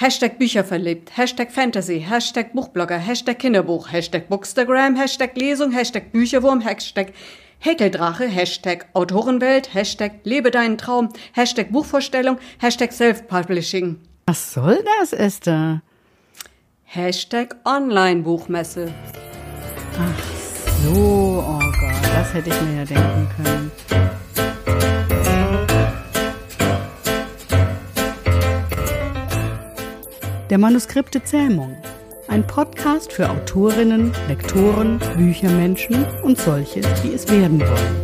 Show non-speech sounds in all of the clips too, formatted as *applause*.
Hashtag Bücher verliebt, Hashtag Fantasy, Hashtag Buchblogger, Hashtag Kinderbuch, Hashtag Bookstagram, Hashtag Lesung, Hashtag Bücherwurm, Hashtag Häkeldrache, Hashtag Autorenwelt, Hashtag Lebe deinen Traum, Hashtag Buchvorstellung, Hashtag Self-Publishing. Was soll das, Esther? Hashtag Online-Buchmesse. Ach so, oh Gott, das hätte ich mir ja denken können. Der Manuskripte Zähmung. Ein Podcast für Autorinnen, Lektoren, Büchermenschen und solche, die es werden wollen.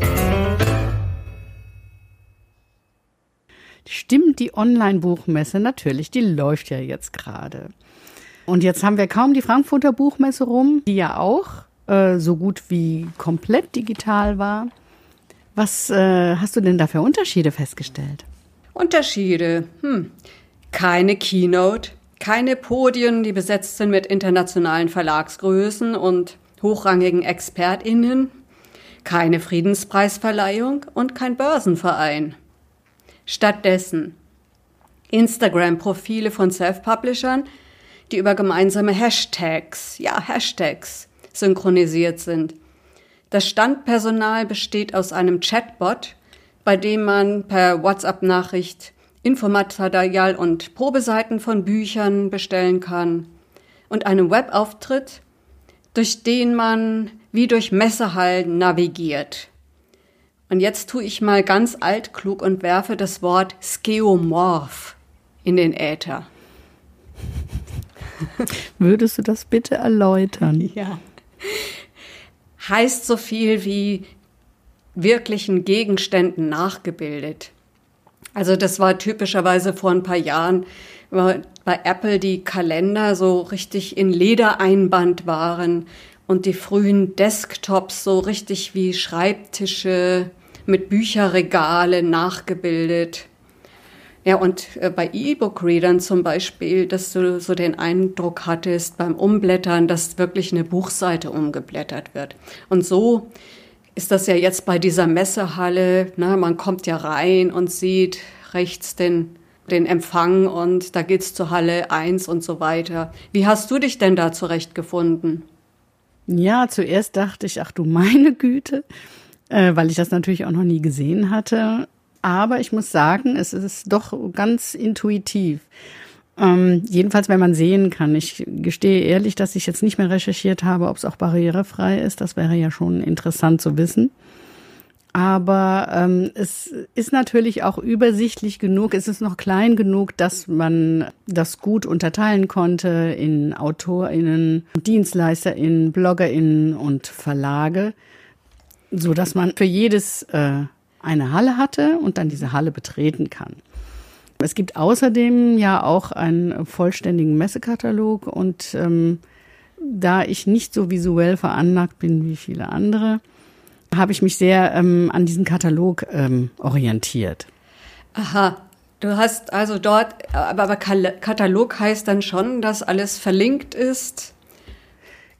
Stimmt, die Online-Buchmesse natürlich, die läuft ja jetzt gerade. Und jetzt haben wir kaum die Frankfurter Buchmesse rum, die ja auch äh, so gut wie komplett digital war. Was äh, hast du denn da für Unterschiede festgestellt? Unterschiede? Hm. Keine Keynote, keine Podien, die besetzt sind mit internationalen Verlagsgrößen und hochrangigen ExpertInnen, keine Friedenspreisverleihung und kein Börsenverein. Stattdessen Instagram-Profile von Self-Publishern, die über gemeinsame Hashtags, ja Hashtags, synchronisiert sind. Das Standpersonal besteht aus einem Chatbot, bei dem man per WhatsApp-Nachricht Infomaterial und Probeseiten von Büchern bestellen kann und einen Webauftritt, durch den man wie durch Messehallen navigiert. Und jetzt tue ich mal ganz altklug und werfe das Wort Skeomorph in den Äther. *laughs* Würdest du das bitte erläutern? Ja. Heißt so viel wie wirklichen Gegenständen nachgebildet. Also das war typischerweise vor ein paar Jahren bei Apple die Kalender so richtig in Ledereinband waren und die frühen Desktops so richtig wie Schreibtische mit Bücherregale nachgebildet. Ja, und äh, bei E-Book-Readern zum Beispiel, dass du so den Eindruck hattest beim Umblättern, dass wirklich eine Buchseite umgeblättert wird. Und so ist das ja jetzt bei dieser Messehalle. Ne? Man kommt ja rein und sieht rechts den, den Empfang und da geht's zur Halle 1 und so weiter. Wie hast du dich denn da zurechtgefunden? Ja, zuerst dachte ich, ach du meine Güte, äh, weil ich das natürlich auch noch nie gesehen hatte. Aber ich muss sagen, es ist doch ganz intuitiv. Ähm, jedenfalls, wenn man sehen kann. Ich gestehe ehrlich, dass ich jetzt nicht mehr recherchiert habe, ob es auch barrierefrei ist. Das wäre ja schon interessant zu wissen. Aber ähm, es ist natürlich auch übersichtlich genug, es ist noch klein genug, dass man das gut unterteilen konnte in AutorInnen, DienstleisterInnen, BloggerInnen und Verlage, so dass man für jedes äh, eine Halle hatte und dann diese Halle betreten kann. Es gibt außerdem ja auch einen vollständigen Messekatalog und ähm, da ich nicht so visuell veranlagt bin wie viele andere, habe ich mich sehr ähm, an diesen Katalog ähm, orientiert. Aha, du hast also dort, aber, aber Katalog heißt dann schon, dass alles verlinkt ist.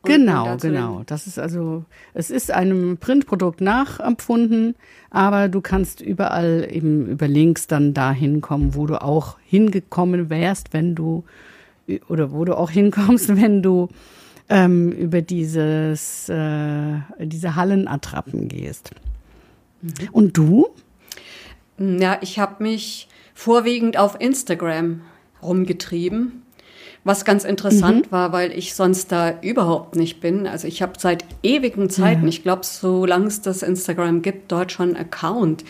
Genau, genau. Das ist also, es ist einem Printprodukt nachempfunden, aber du kannst überall eben über Links dann dahin kommen, wo du auch hingekommen wärst, wenn du, oder wo du auch hinkommst, *laughs* wenn du ähm, über dieses, äh, diese Hallenattrappen gehst. Mhm. Und du? Ja, ich habe mich vorwiegend auf Instagram rumgetrieben was ganz interessant mhm. war, weil ich sonst da überhaupt nicht bin. Also ich habe seit ewigen Zeiten, ja. ich glaube, solange es das Instagram gibt, dort schon einen Account.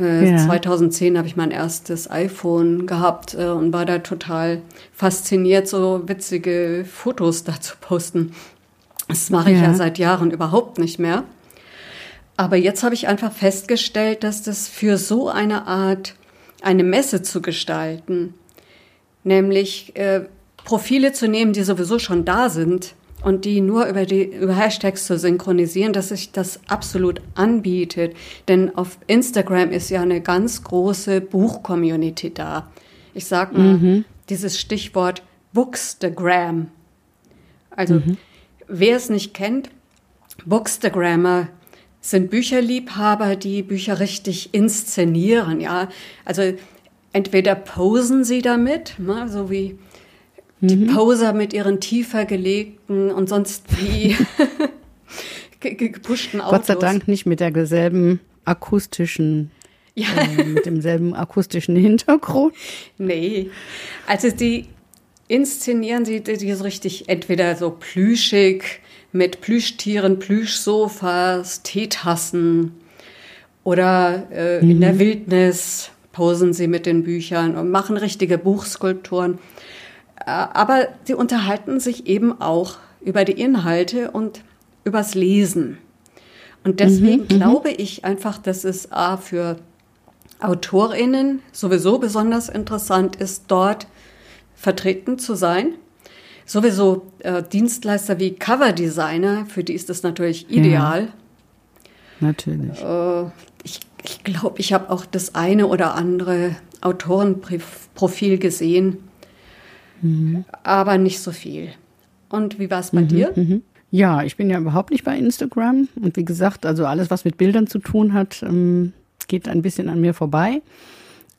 Äh, ja. 2010 habe ich mein erstes iPhone gehabt äh, und war da total fasziniert, so witzige Fotos da zu posten. Das mache ich ja. ja seit Jahren überhaupt nicht mehr. Aber jetzt habe ich einfach festgestellt, dass das für so eine Art, eine Messe zu gestalten, nämlich äh, Profile zu nehmen, die sowieso schon da sind und die nur über die über Hashtags zu synchronisieren, dass sich das absolut anbietet. Denn auf Instagram ist ja eine ganz große Buch-Community da. Ich sag mal mhm. dieses Stichwort Bookstagram. Also mhm. wer es nicht kennt, Bookstagrammer sind Bücherliebhaber, die Bücher richtig inszenieren. Ja, also entweder posen sie damit, ne, so wie die mhm. Poser mit ihren tiefer gelegten und sonst wie *laughs* gepushten Autos. Gott sei Dank nicht mit derselben akustischen ja. Äh, mit demselben akustischen Hintergrund. Nee. Also die inszenieren sie die so richtig entweder so plüschig mit Plüschtieren, Plüschsofas, Teetassen oder äh, mhm. in der mhm. Wildnis posen sie mit den Büchern und machen richtige Buchskulpturen. Aber sie unterhalten sich eben auch über die Inhalte und übers Lesen. Und deswegen mhm, mhm. glaube ich einfach, dass es A für AutorInnen sowieso besonders interessant ist, dort vertreten zu sein. Sowieso äh, Dienstleister wie Coverdesigner, für die ist das natürlich ideal. Ja, natürlich. Äh, ich ich glaube, ich habe auch das eine oder andere Autorenprofil gesehen, mhm. aber nicht so viel. Und wie war es bei mhm, dir? Mhm. Ja, ich bin ja überhaupt nicht bei Instagram. Und wie gesagt, also alles, was mit Bildern zu tun hat, ähm, geht ein bisschen an mir vorbei.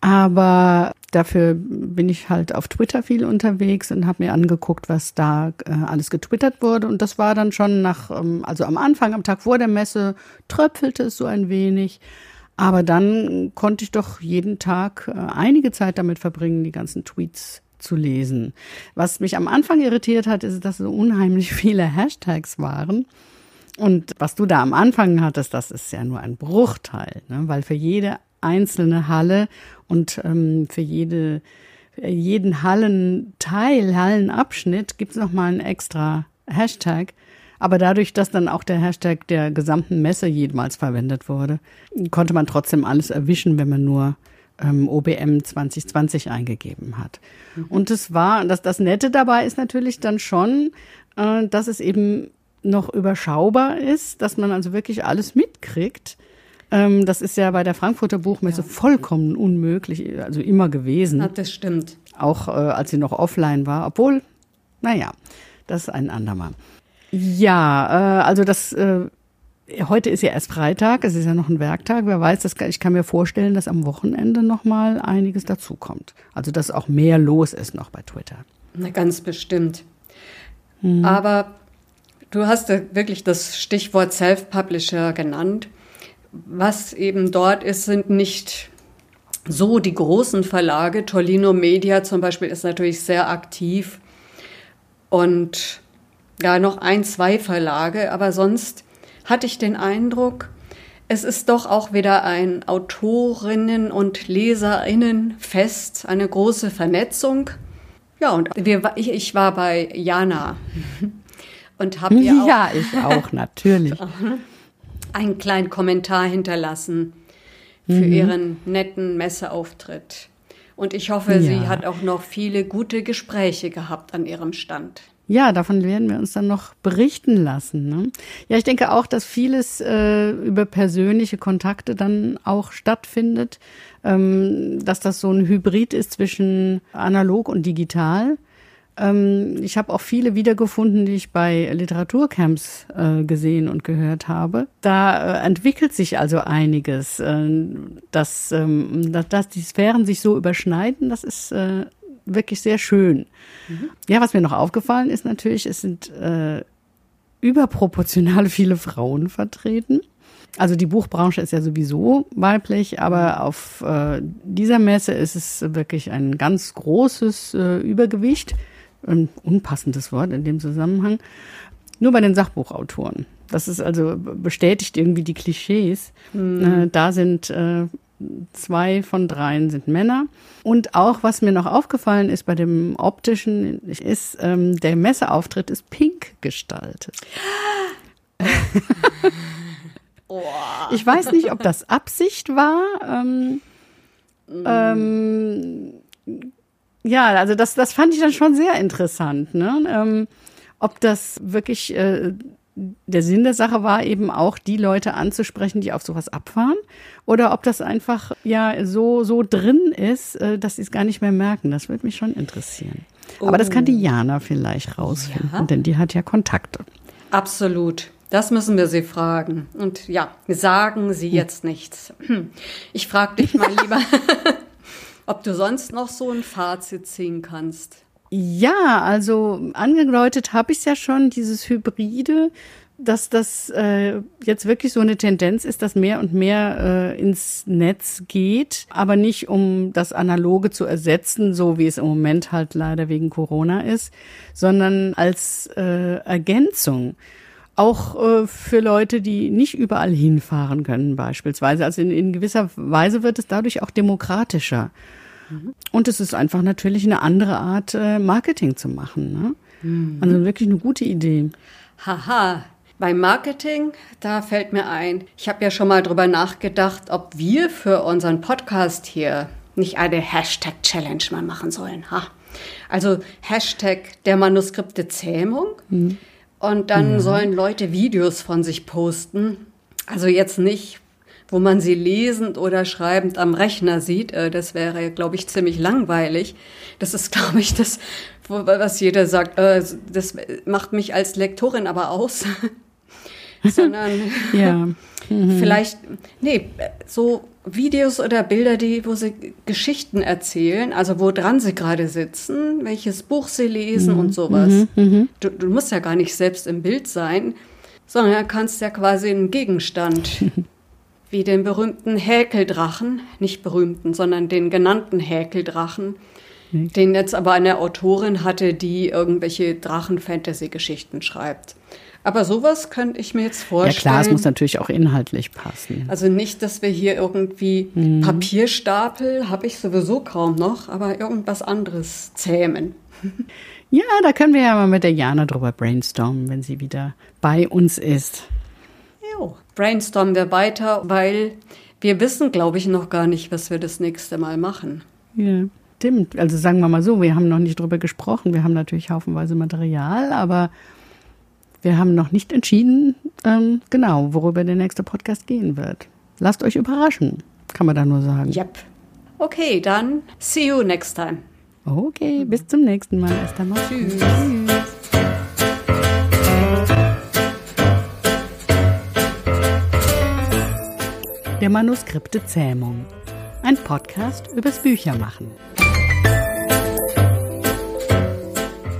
Aber dafür bin ich halt auf Twitter viel unterwegs und habe mir angeguckt, was da äh, alles getwittert wurde. Und das war dann schon nach, ähm, also am Anfang, am Tag vor der Messe, tröpfelte es so ein wenig. Aber dann konnte ich doch jeden Tag äh, einige Zeit damit verbringen, die ganzen Tweets zu lesen. Was mich am Anfang irritiert hat, ist, dass so unheimlich *laughs* viele Hashtags waren. Und was du da am Anfang hattest, das ist ja nur ein Bruchteil, ne? weil für jede einzelne Halle und ähm, für jede, jeden Hallenteil, Hallenabschnitt gibt es nochmal einen extra Hashtag. Aber dadurch, dass dann auch der Hashtag der gesamten Messe jemals verwendet wurde, konnte man trotzdem alles erwischen, wenn man nur ähm, OBM 2020 eingegeben hat. Mhm. Und es war, das, das Nette dabei ist natürlich dann schon, äh, dass es eben noch überschaubar ist, dass man also wirklich alles mitkriegt. Ähm, das ist ja bei der Frankfurter Buchmesse ja. vollkommen unmöglich, also immer gewesen. Ja, das stimmt. Auch äh, als sie noch offline war, obwohl, naja, das ist ein andermal. Ja, äh, also das äh, heute ist ja erst Freitag, es ist ja noch ein Werktag. Wer weiß, das, ich kann mir vorstellen, dass am Wochenende noch mal einiges dazukommt. Also dass auch mehr los ist noch bei Twitter. Na, ganz bestimmt. Hm. Aber du hast ja wirklich das Stichwort Self-Publisher genannt. Was eben dort ist, sind nicht so die großen Verlage. Tolino Media zum Beispiel ist natürlich sehr aktiv. Und ja, noch ein, zwei Verlage, aber sonst hatte ich den Eindruck, es ist doch auch wieder ein Autorinnen- und Leserinnenfest, eine große Vernetzung. Ja, und wir, ich, ich war bei Jana *laughs* und habe ihr auch, ja, ich auch natürlich *laughs* einen kleinen Kommentar hinterlassen für mhm. ihren netten Messeauftritt. Und ich hoffe, ja. sie hat auch noch viele gute Gespräche gehabt an ihrem Stand. Ja, davon werden wir uns dann noch berichten lassen. Ne? Ja, ich denke auch, dass vieles äh, über persönliche Kontakte dann auch stattfindet, ähm, dass das so ein Hybrid ist zwischen analog und digital. Ähm, ich habe auch viele wiedergefunden, die ich bei Literaturcamps äh, gesehen und gehört habe. Da äh, entwickelt sich also einiges, äh, dass, ähm, dass, dass die Sphären sich so überschneiden. Das ist äh, wirklich sehr schön. Mhm. Ja, was mir noch aufgefallen ist natürlich, es sind äh, überproportional *laughs* viele Frauen vertreten. Also die Buchbranche ist ja sowieso weiblich, aber auf äh, dieser Messe ist es wirklich ein ganz großes äh, Übergewicht. Ein unpassendes Wort in dem Zusammenhang. Nur bei den Sachbuchautoren. Das ist also bestätigt irgendwie die Klischees. Mhm. Äh, da sind äh, zwei von dreien sind Männer. Und auch, was mir noch aufgefallen ist bei dem optischen, ist, ähm, der Messeauftritt ist pink gestaltet. *laughs* ich weiß nicht, ob das Absicht war. Ähm, ähm, ja, also das, das fand ich dann schon sehr interessant. Ne? Ähm, ob das wirklich äh, der Sinn der Sache war eben auch, die Leute anzusprechen, die auf sowas abfahren, oder ob das einfach ja so so drin ist, äh, dass sie es gar nicht mehr merken. Das würde mich schon interessieren. Oh. Aber das kann die oh. Jana vielleicht rausfinden, ja. denn die hat ja Kontakte. Absolut. Das müssen wir sie fragen. Und ja, sagen Sie hm. jetzt nichts. Ich frage dich mal *laughs* lieber, *laughs* ob du sonst noch so ein Fazit ziehen kannst. Ja, also angedeutet habe ich es ja schon, dieses Hybride, dass das äh, jetzt wirklich so eine Tendenz ist, dass mehr und mehr äh, ins Netz geht, aber nicht um das Analoge zu ersetzen, so wie es im Moment halt leider wegen Corona ist, sondern als äh, Ergänzung. Auch äh, für Leute, die nicht überall hinfahren können, beispielsweise. Also in, in gewisser Weise wird es dadurch auch demokratischer. Und es ist einfach natürlich eine andere Art, äh, Marketing zu machen. Ne? Mhm. Also wirklich eine gute Idee. Haha, beim Marketing, da fällt mir ein, ich habe ja schon mal drüber nachgedacht, ob wir für unseren Podcast hier nicht eine Hashtag-Challenge mal machen sollen. Ha. Also Hashtag der Manuskripte Zähmung. Mhm. Und dann mhm. sollen Leute Videos von sich posten. Also jetzt nicht, wo man sie lesend oder schreibend am Rechner sieht. Äh, das wäre, glaube ich, ziemlich langweilig. Das ist, *laughs* glaube ich, das, was jeder sagt. Äh, das macht mich als Lektorin aber aus. *laughs* sondern *laughs* ja. Mhm. vielleicht, nee, so Videos oder Bilder, die, wo sie Geschichten erzählen, also wo dran sie gerade sitzen, welches Buch sie lesen mhm. und sowas. Mhm. mhm. Du, du, musst ja gar nicht selbst im Bild sein, sondern kannst ja quasi einen Gegenstand, wie den berühmten Häkeldrachen, nicht berühmten, sondern den genannten Häkeldrachen, den jetzt aber eine Autorin hatte, die irgendwelche Drachen-Fantasy-Geschichten schreibt. Aber sowas könnte ich mir jetzt vorstellen. Ja klar, es muss natürlich auch inhaltlich passen. Also nicht, dass wir hier irgendwie mhm. Papierstapel, habe ich sowieso kaum noch, aber irgendwas anderes zähmen. Ja, da können wir ja mal mit der Jana drüber brainstormen, wenn sie wieder bei uns ist. Jo, brainstormen wir weiter, weil wir wissen, glaube ich, noch gar nicht, was wir das nächste Mal machen. Ja, stimmt. Also sagen wir mal so, wir haben noch nicht drüber gesprochen. Wir haben natürlich haufenweise Material, aber wir haben noch nicht entschieden, ähm, genau, worüber der nächste Podcast gehen wird. Lasst euch überraschen, kann man da nur sagen. Yep. Okay, dann see you next time. Okay, bis zum nächsten Mal. Erst einmal. Tschüss. Tschüss. Der Manuskripte Zähmung. Ein Podcast übers Büchermachen.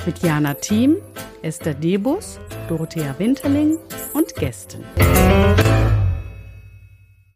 Mit Jana Thiem, Esther Debus Dorothea Winterling und Gästen.